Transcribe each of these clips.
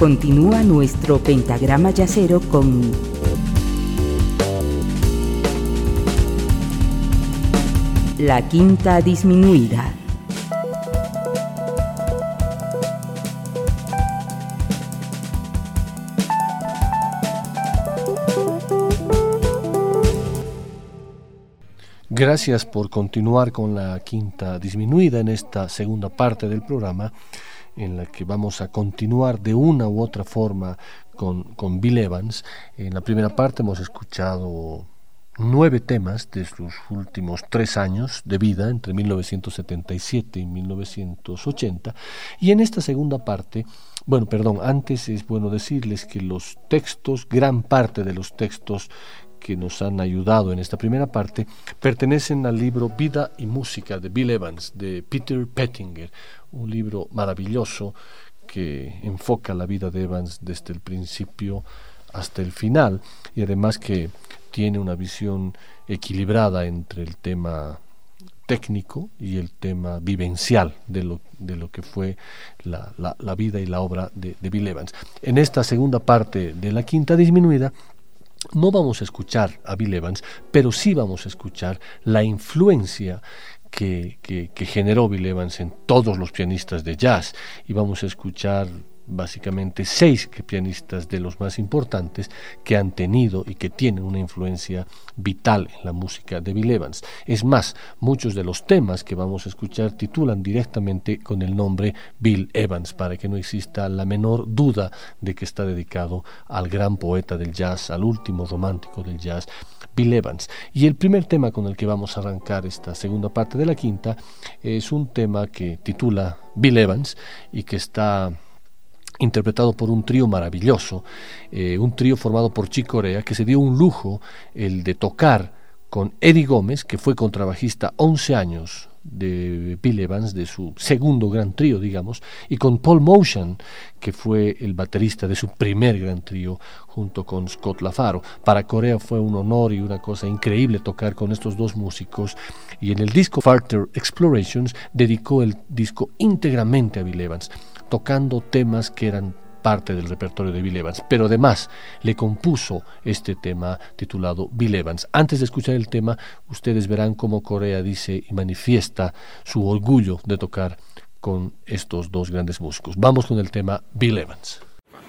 Continúa nuestro pentagrama yacero con la quinta disminuida. Gracias por continuar con la quinta disminuida en esta segunda parte del programa en la que vamos a continuar de una u otra forma con, Bill Evans. En la primera parte hemos escuchado nueve temas de sus últimos tres años de vida, entre 1977 y 1980. Y en esta segunda parte, bueno, perdón, antes es bueno decirles que los textos, gran parte de los textos que nos han ayudado en esta primera parte pertenecen al libro Vida y Música de Bill Evans, de Peter Pettinger, un libro maravilloso que enfoca la vida de Evans desde el principio hasta el final y además que tiene una visión equilibrada entre el tema técnico y el tema vivencial de lo, de lo que fue la, la, vida y la obra de, de Bill Evans. En esta segunda parte de la quinta disminuida no vamos a escuchar a Bill Evans, pero sí vamos a escuchar la influencia que, que, que, generó Bill Evans en todos los pianistas de jazz. Y vamos a escuchar básicamente seis pianistas de los más importantes que han tenido y que tienen una influencia vital en la música de Bill Evans. Es más, muchos de los temas que vamos a escuchar titulan directamente con el nombre Bill Evans, para que no exista la menor duda de que está dedicado al gran poeta del jazz, al último romántico del jazz, Bill Evans. Y el primer tema con el que vamos a arrancar esta segunda parte de la quinta es un tema que titula Bill Evans y que está interpretado por un trío maravilloso, eh, un trío formado por Chick Corea, que se dio un lujo el de tocar con Eddie Gómez, que fue contrabajista 11 años de Bill Evans, de su segundo gran trío, digamos, y con Paul Motion, que fue el baterista de su primer gran trío, junto con Scott LaFaro. Para Corea fue un honor y una cosa increíble tocar con estos dos músicos, y en el disco Farter Explorations dedicó el disco íntegramente a Bill Evans tocando temas que eran parte del repertorio de Bill Evans, pero además le compuso este tema titulado Bill Evans. Antes de escuchar el tema, ustedes verán cómo Corea dice y manifiesta su orgullo de tocar con estos dos grandes músicos. Vamos con el tema Bill Evans.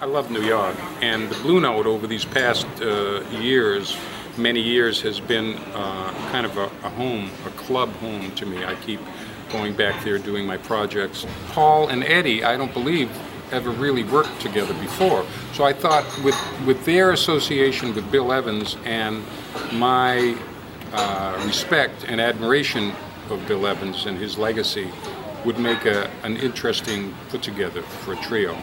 I love New York, and the Blue Note over these past uh, years, many years, has been uh, kind of a, a home, a club home to me. I keep going back there doing my projects. Paul and Eddie, I don't believe, ever really worked together before. So I thought with, with their association with Bill Evans and my uh, respect and admiration of Bill Evans and his legacy would make a, an interesting put together for a trio.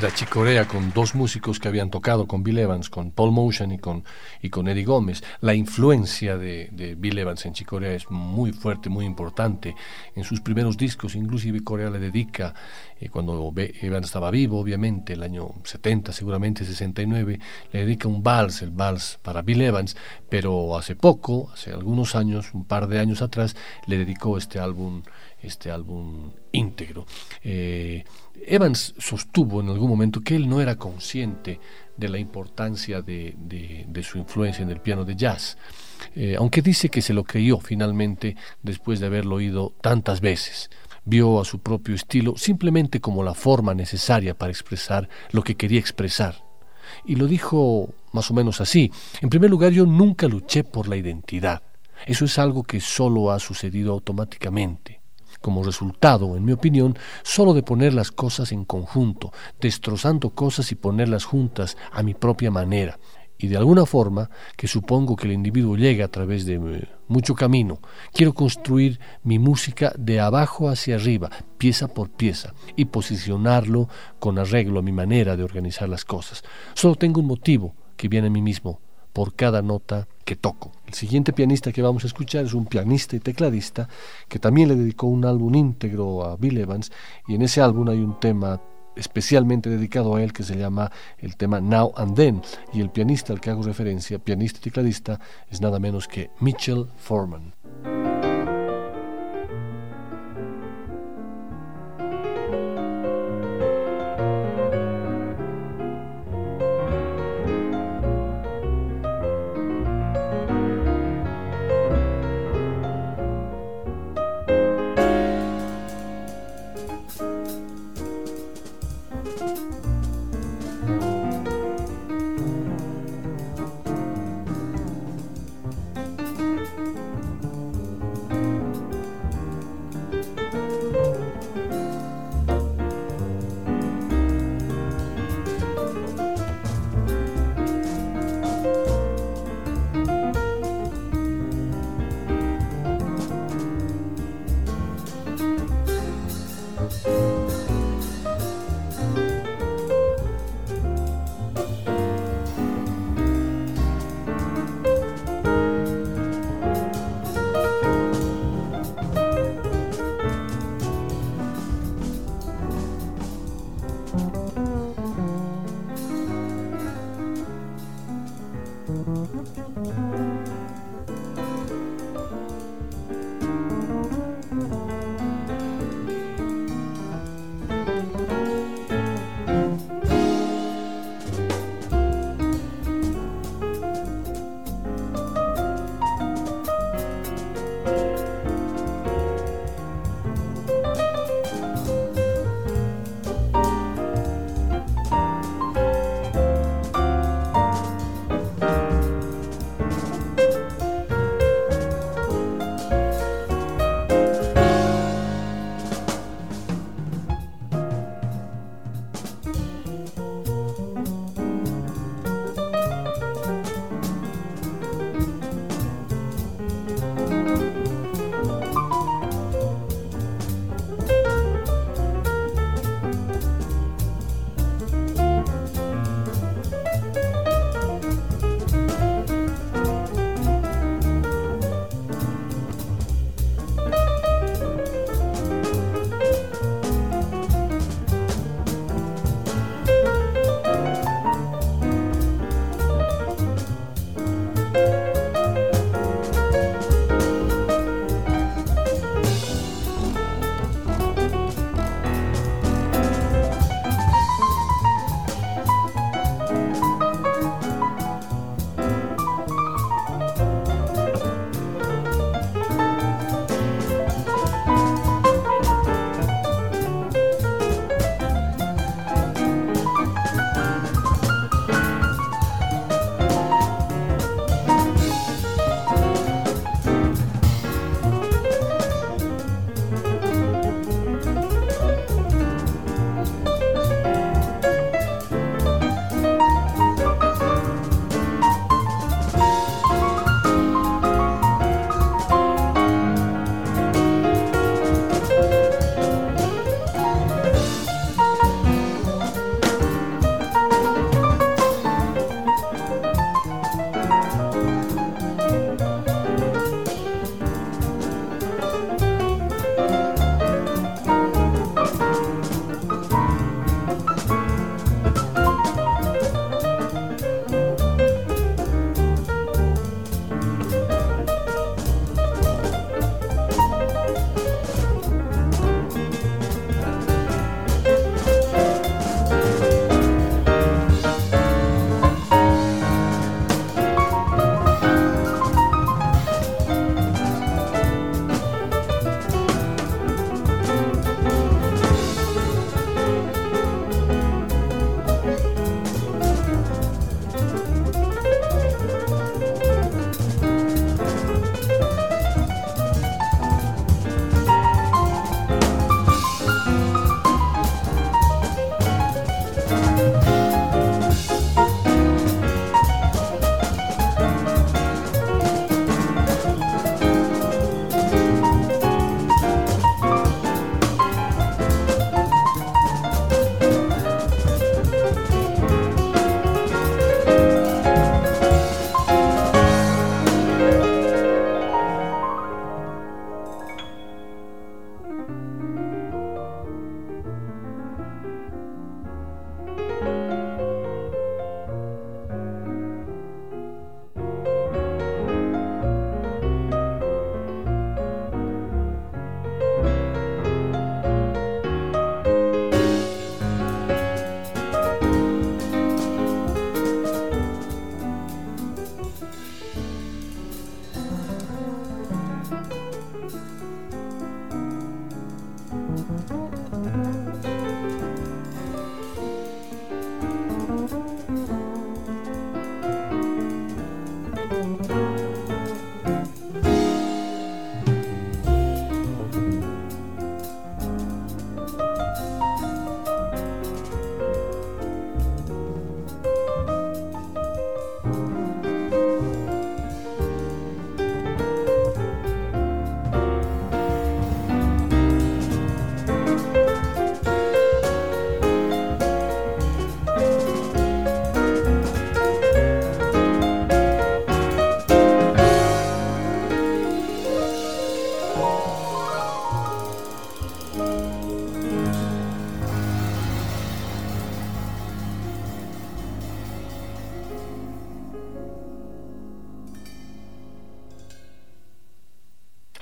Era Chicorea con dos músicos que habían tocado con Bill Evans, con Paul Motion y con, y con Eddie Gómez. La influencia de, de Bill Evans en Chicorea es muy fuerte, muy importante. En sus primeros discos, inclusive Corea le dedica, eh, cuando Evans estaba vivo, obviamente, el año 70, seguramente 69, le dedica un vals, el vals para Bill Evans, pero hace poco, hace algunos años, un par de años atrás, le dedicó este álbum este álbum íntegro. Eh, Evans sostuvo en algún momento que él no era consciente de la importancia de, su influencia en el piano de jazz, eh, aunque dice que se lo creyó finalmente después de haberlo oído tantas veces. Vio a su propio estilo simplemente como la forma necesaria para expresar lo que quería expresar. Y lo dijo más o menos así. En primer lugar, yo nunca luché por la identidad. Eso es algo que solo ha sucedido automáticamente como resultado, en mi opinión, solo de poner las cosas en conjunto, destrozando cosas y ponerlas juntas a mi propia manera. Y de alguna forma, que supongo que el individuo llega a través de eh, mucho camino, quiero construir mi música de abajo hacia arriba, pieza por pieza, y posicionarlo con arreglo a mi manera de organizar las cosas. Solo tengo un motivo que viene a mí mismo, por cada nota que toco. El siguiente pianista que vamos a escuchar es un pianista y tecladista que también le dedicó un álbum íntegro a Bill Evans y en ese álbum hay un tema especialmente dedicado a él que se llama el tema Now and Then y el pianista al que hago referencia, pianista y tecladista, es nada menos que Mitchell Foreman.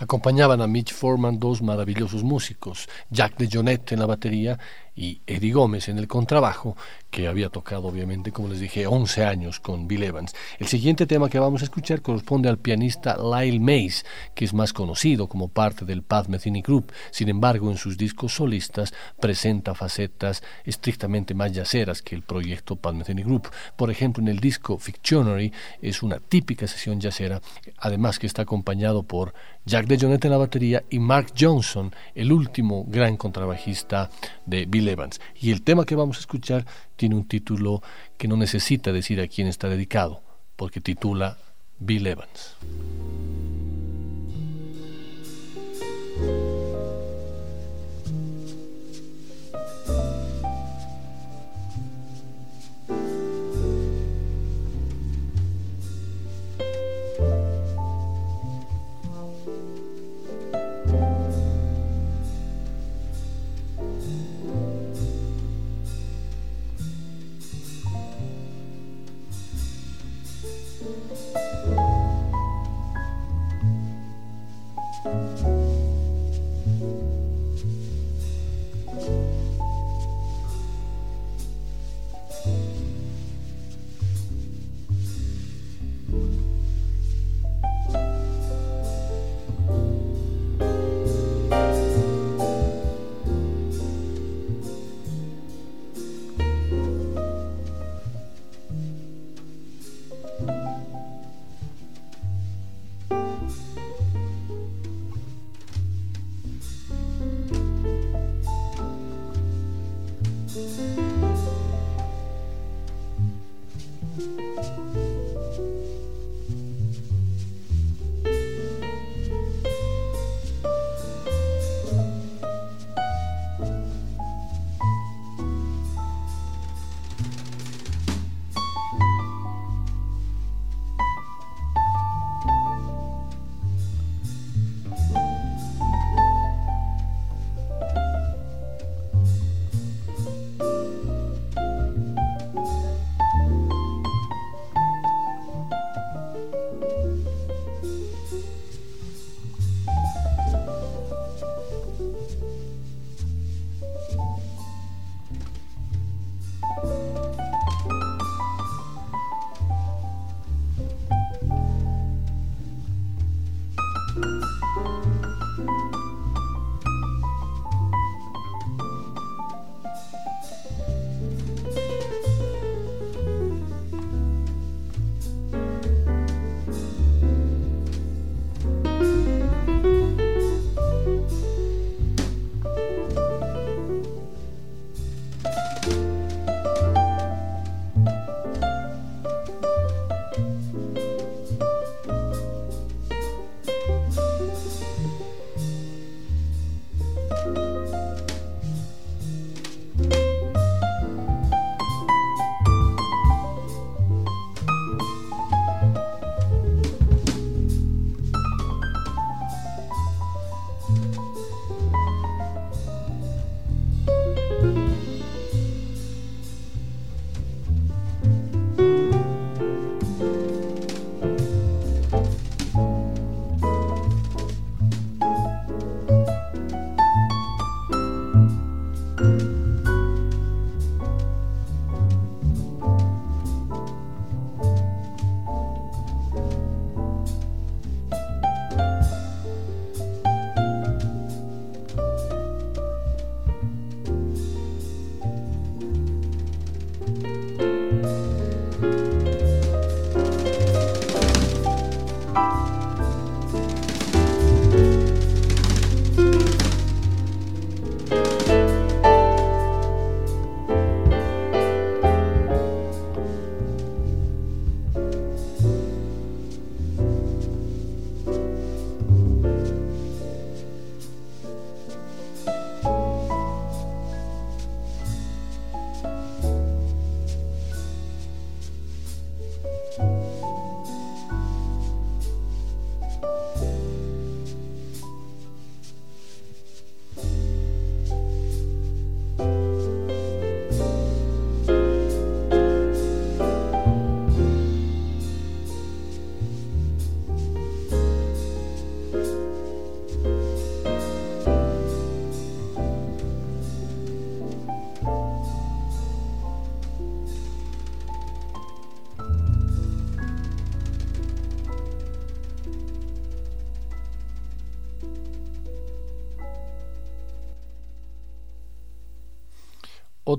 Acompañaban a Mitch Foreman dos maravillosos músicos, Jack de Jonette en la batería y Eddie Gómez en el contrabajo, que había tocado obviamente, como les dije, 11 años con Bill Evans. El siguiente tema que vamos a escuchar corresponde al pianista Lyle Mays, que es más conocido como parte del Pat Metheny Group. Sin embargo, en sus discos solistas presenta facetas estrictamente más yaceras que el proyecto Pat Metheny Group. Por ejemplo, en el disco Fictionary es una típica sesión yacera, además que está acompañado por Jack DeJohnette en la batería y Mark Johnson, el último gran contrabajista de Bill Evans. Y el tema que vamos a escuchar tiene un título que no necesita decir a quién está dedicado, porque titula Bill Evans.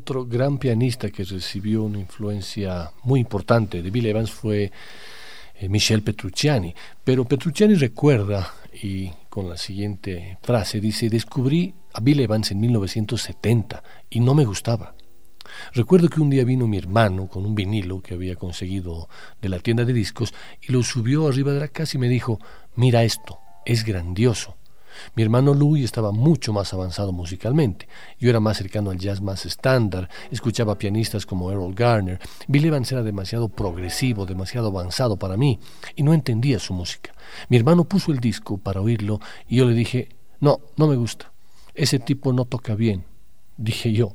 Otro gran pianista que recibió una influencia muy importante de Bill Evans fue eh, Michel Petrucciani. Pero Petrucciani recuerda, y con la siguiente frase, dice, descubrí a Bill Evans en 1970 y no me gustaba. Recuerdo que un día vino mi hermano con un vinilo que había conseguido de la tienda de discos y lo subió arriba de la casa y me dijo, mira esto, es grandioso. Mi hermano Louis estaba mucho más avanzado musicalmente. Yo era más cercano al jazz más estándar, escuchaba pianistas como Errol Garner. Bill Evans era demasiado progresivo, demasiado avanzado para mí, y no entendía su música. Mi hermano puso el disco para oírlo y yo le dije, no, no me gusta. Ese tipo no toca bien. Dije yo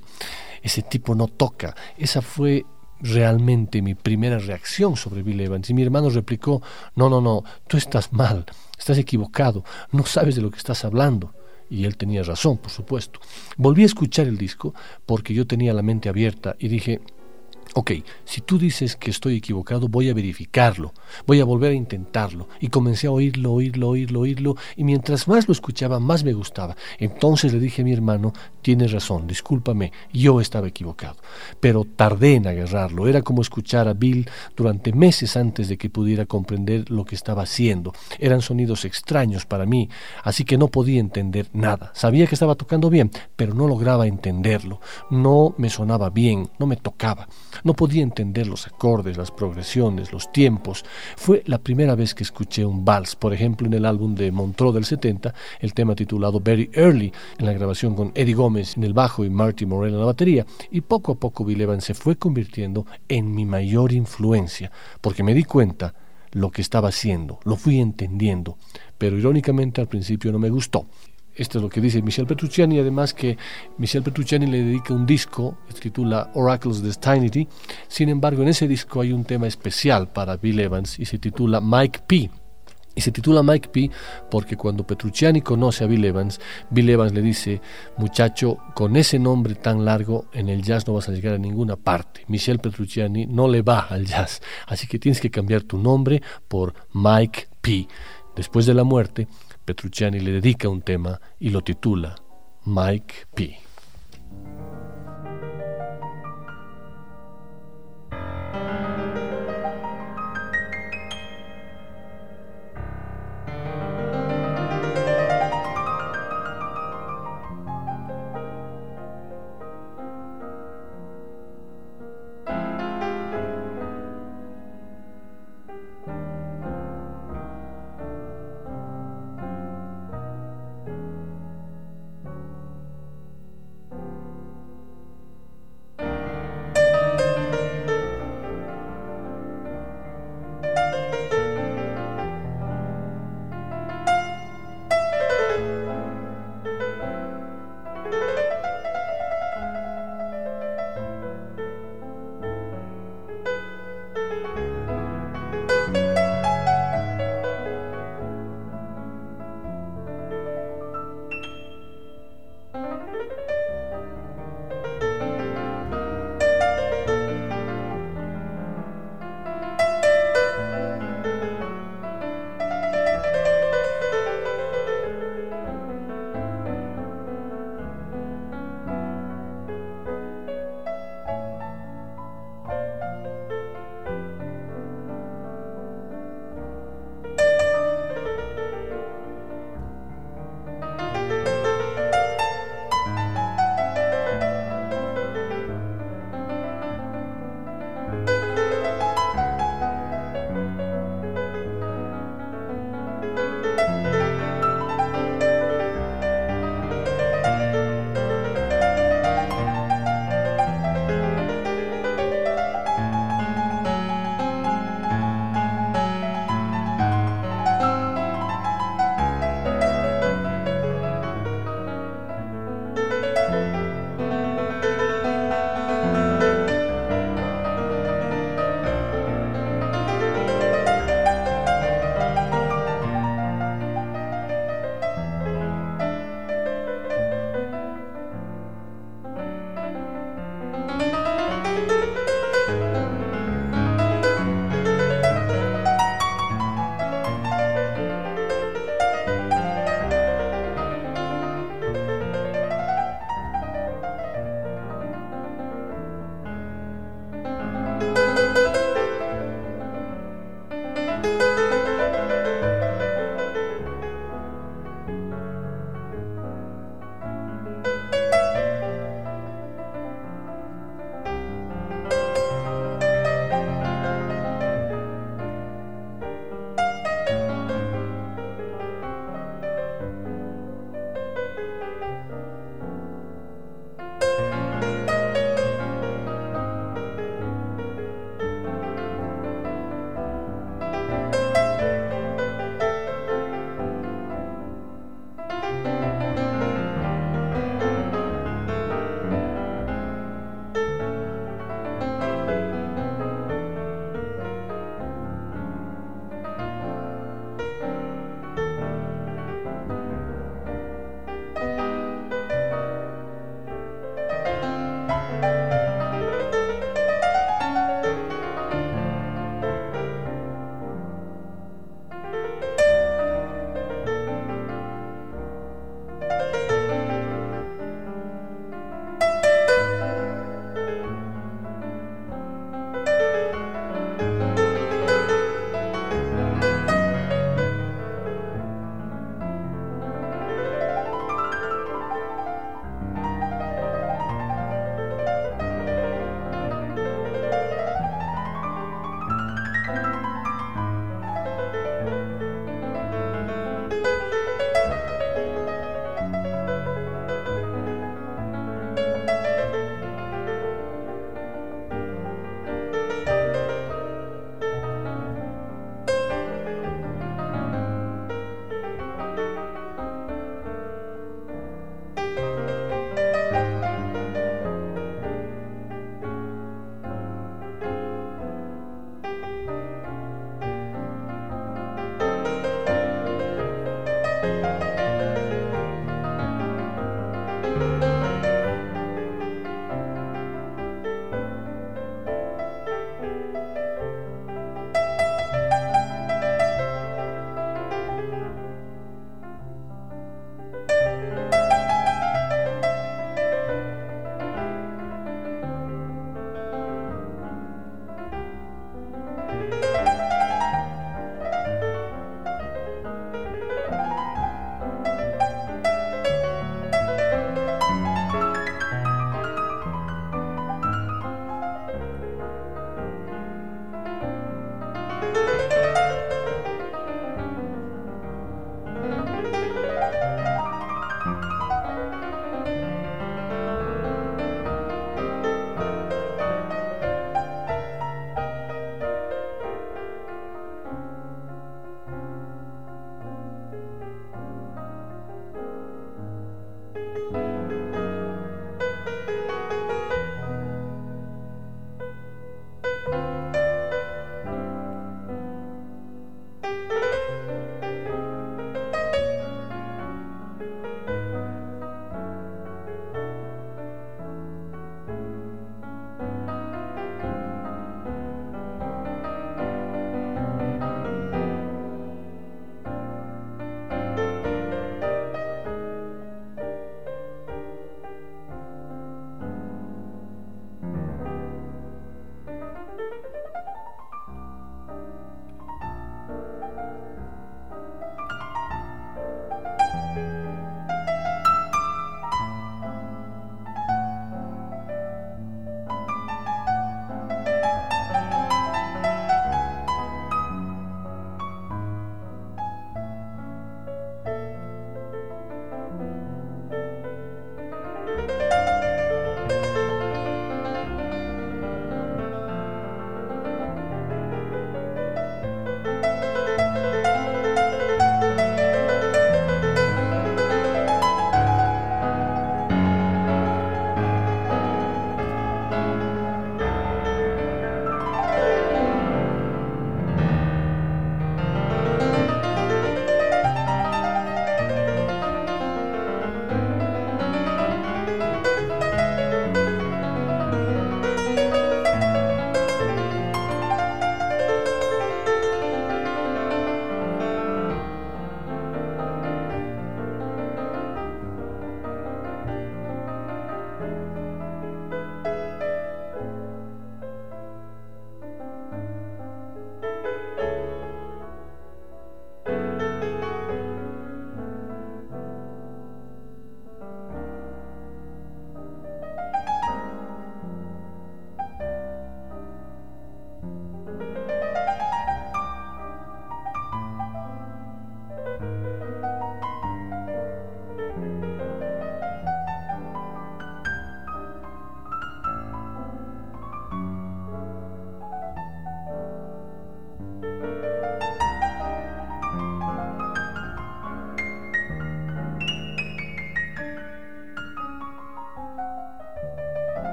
ese tipo no toca. Esa fue realmente mi primera reacción sobre Bill Evans. Y mi hermano replicó, no, no, no, tú estás mal, estás equivocado, no sabes de lo que estás hablando. Y él tenía razón, por supuesto. Volví a escuchar el disco porque yo tenía la mente abierta y dije, Ok, si tú dices que estoy equivocado, voy a verificarlo, voy a volver a intentarlo. Y comencé a oírlo, oírlo, oírlo, oírlo, y mientras más lo escuchaba, más me gustaba. Entonces le dije a mi hermano, tienes razón, discúlpame, yo estaba equivocado. Pero tardé en agarrarlo, era como escuchar a Bill durante meses antes de que pudiera comprender lo que estaba haciendo. Eran sonidos extraños para mí, así que no podía entender nada. Sabía que estaba tocando bien, pero no lograba entenderlo. No me sonaba bien, no me tocaba. No podía entender los acordes, las progresiones, los tiempos. Fue la primera vez que escuché un vals, por ejemplo, en el álbum de Montreux del 70, el tema titulado Very Early, en la grabación con Eddie Gómez en el bajo y Marty Morell en la batería. Y poco a poco Bill Evans se fue convirtiendo en mi mayor influencia, porque me di cuenta lo que estaba haciendo, lo fui entendiendo, pero irónicamente al principio no me gustó. Esto es lo que dice Michel Petrucciani, además que Michel Petrucciani le dedica un disco titula Oracles of Destinity. Sin embargo, en ese disco hay un tema especial para Bill Evans y se titula Mike P. Y se titula Mike P porque cuando Petrucciani conoce a Bill Evans, Bill Evans le dice, muchacho, con ese nombre tan largo en el jazz no vas a llegar a ninguna parte. Michel Petrucciani no le va al jazz, así que tienes que cambiar tu nombre por Mike P. Después de la muerte, Petrucciani le dedica un tema y lo titula Mike P.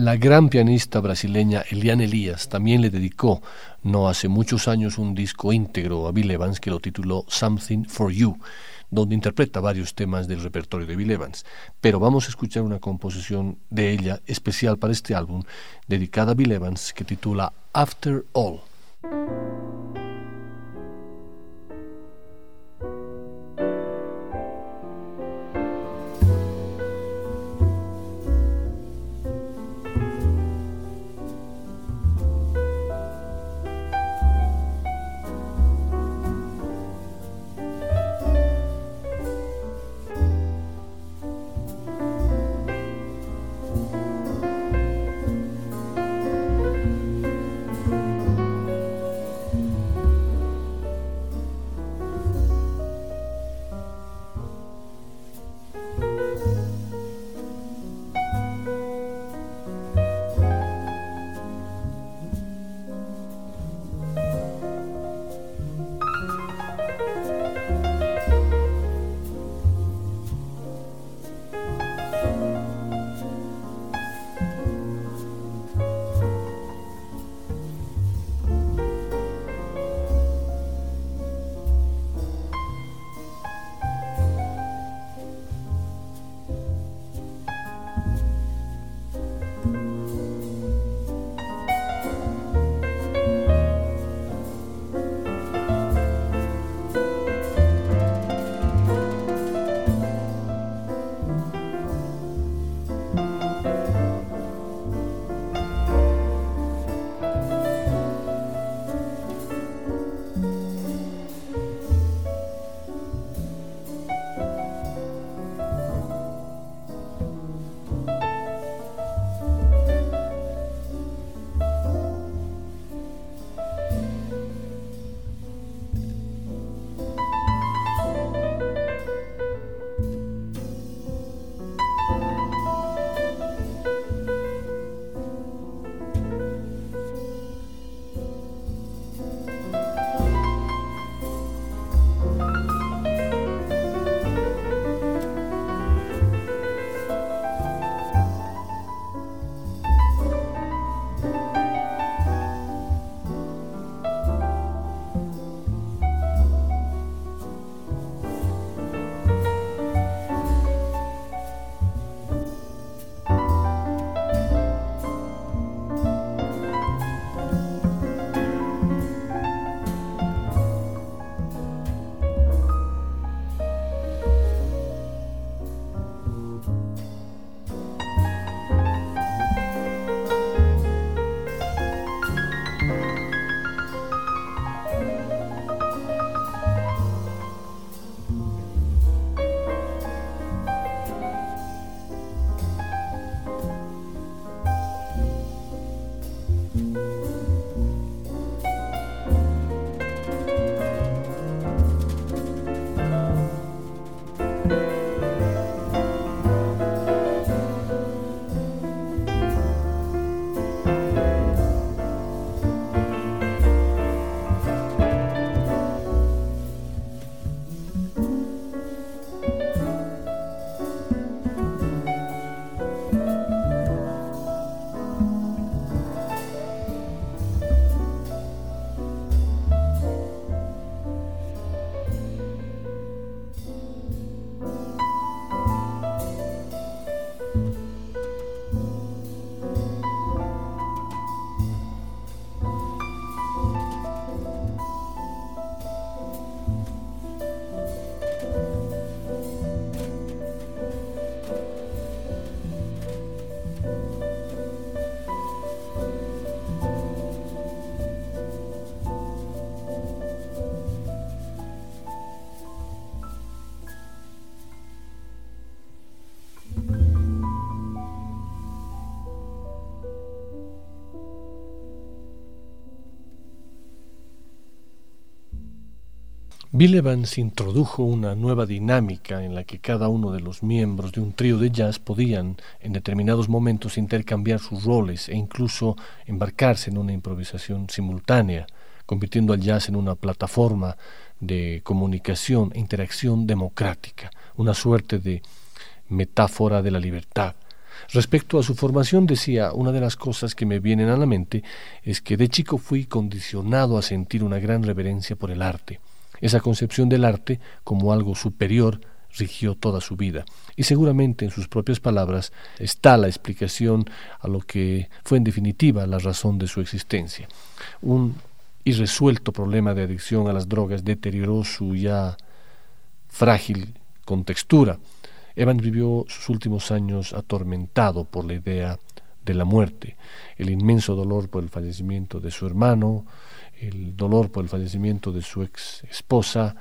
La gran pianista brasileña Eliane Elias también le dedicó no hace muchos años un disco íntegro a Bill Evans que lo tituló Something for You, donde interpreta varios temas del repertorio de Bill Evans. Pero vamos a escuchar una composición de ella especial para este álbum, dedicada a Bill Evans, que titula After All. Bill Evans introdujo una nueva dinámica en la que cada uno de los miembros de un trío de jazz podían en determinados momentos intercambiar sus roles e incluso embarcarse en una improvisación simultánea, convirtiendo al jazz en una plataforma de comunicación e interacción democrática, una suerte de metáfora de la libertad. Respecto a su formación, decía, una de las cosas que me vienen a la mente es que de chico fui condicionado a sentir una gran reverencia por el arte. Esa concepción del arte como algo superior rigió toda su vida. Y seguramente en sus propias palabras está la explicación a lo que fue en definitiva la razón de su existencia. Un irresuelto problema de adicción a las drogas deterioró su ya frágil contextura. Evans vivió sus últimos años atormentado por la idea de la muerte, el inmenso dolor por el fallecimiento de su hermano, el dolor por el fallecimiento de su ex esposa,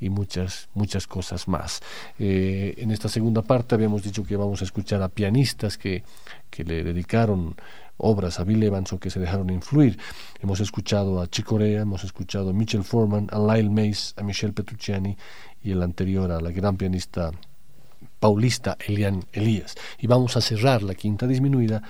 y muchas, muchas cosas más. Eh, en esta segunda parte habíamos dicho que vamos a escuchar a pianistas que, que le dedicaron obras a Bill Evans o que se dejaron influir. Hemos escuchado a Chick Corea, hemos escuchado a Mitchell Foreman, a Lyle Mays, a Michelle Petrucciani y el anterior a la gran pianista paulista Elian Elías. Y vamos a cerrar la quinta disminuida,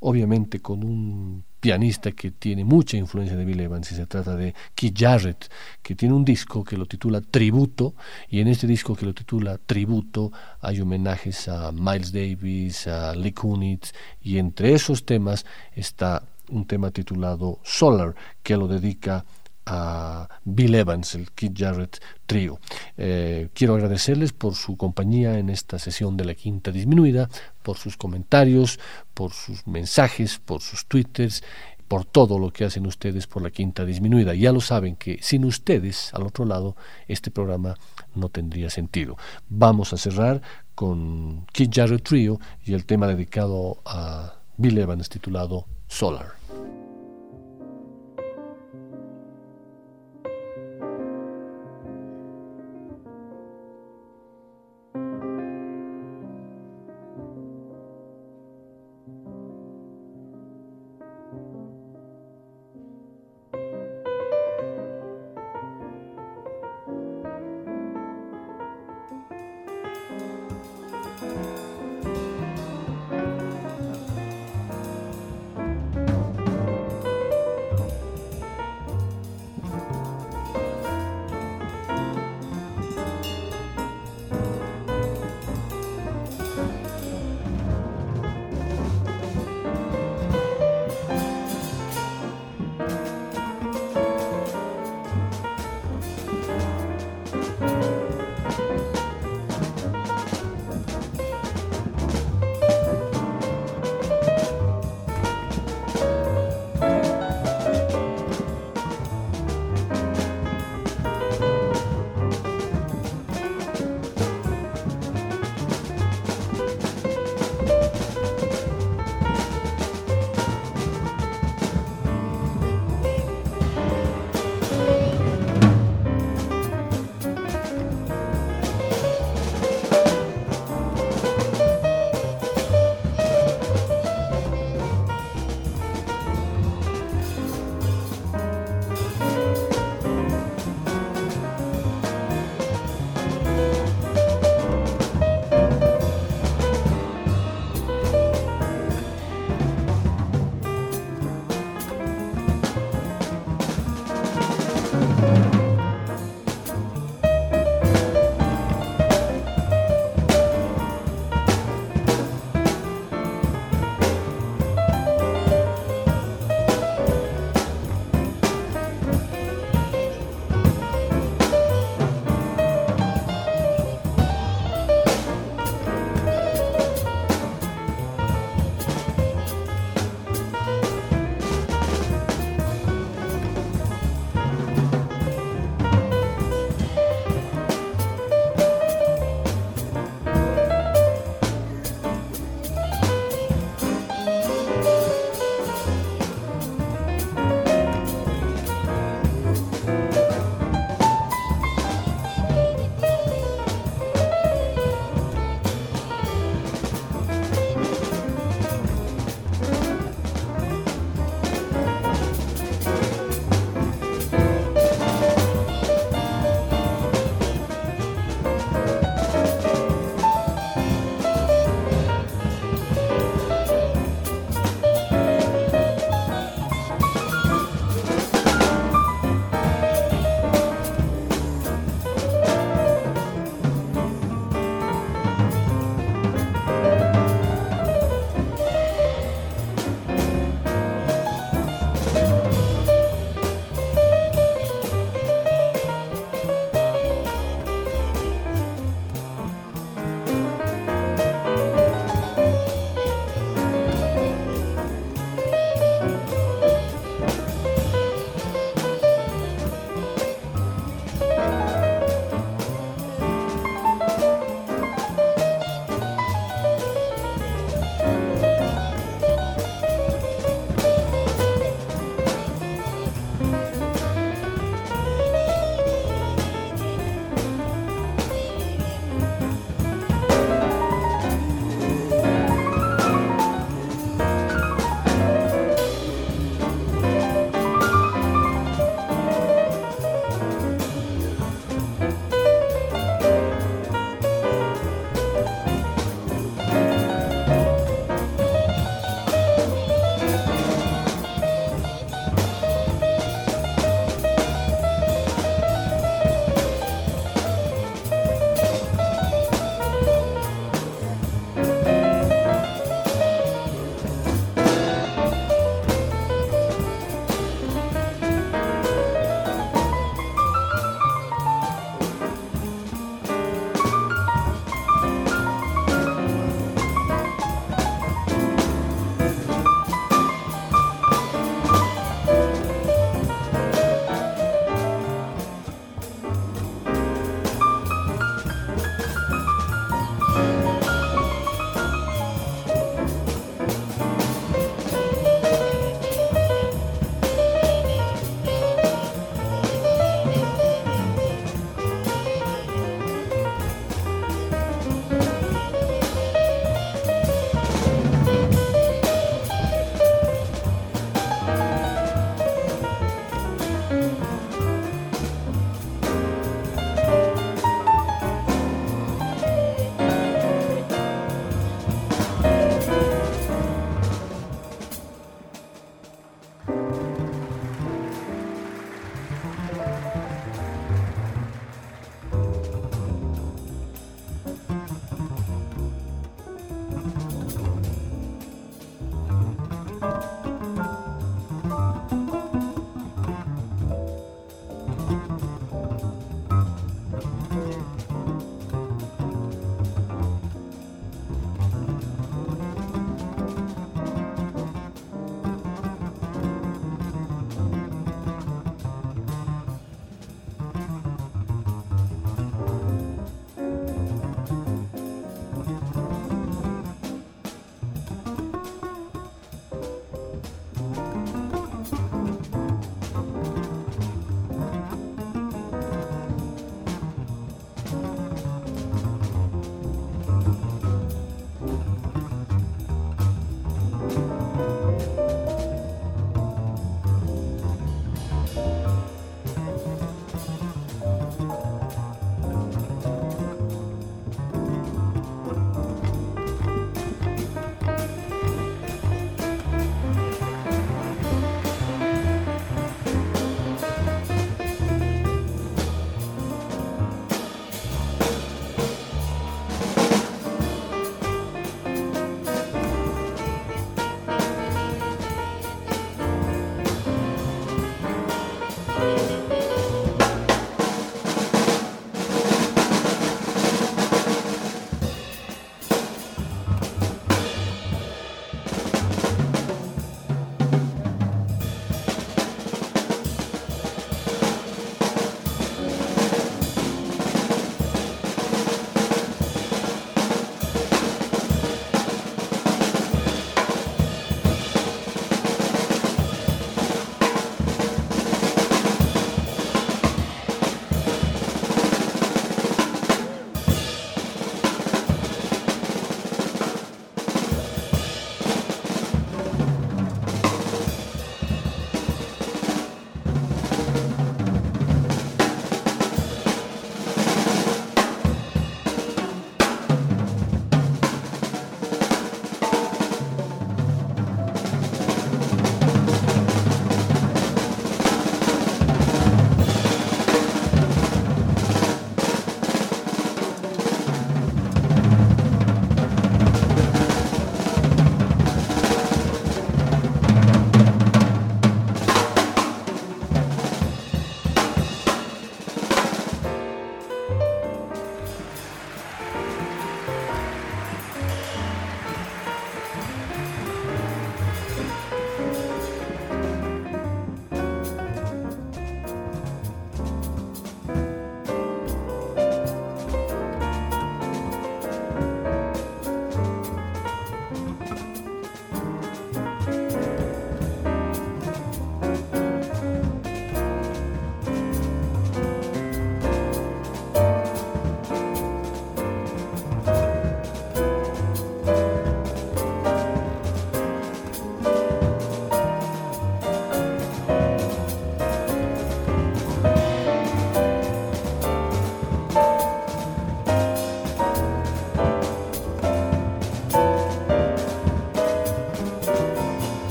obviamente con un pianista que tiene mucha influencia de Bill Evans y se trata de Keith Jarrett, que tiene un disco que lo titula Tributo y en este disco que lo titula Tributo hay homenajes a Miles Davis, a Lee Kunitz y entre esos temas está un tema titulado Solar que lo dedica Bill Evans, el Keith Jarrett Trio. Eh, quiero agradecerles por su compañía en esta sesión de la quinta disminuida, por sus comentarios, por sus mensajes, por sus twitters por todo lo que hacen ustedes por la quinta disminuida. Ya lo saben que sin ustedes al otro lado este programa no tendría sentido. Vamos a cerrar con Keith Jarrett Trio y el tema dedicado a Bill Evans titulado Solar.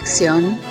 Producción.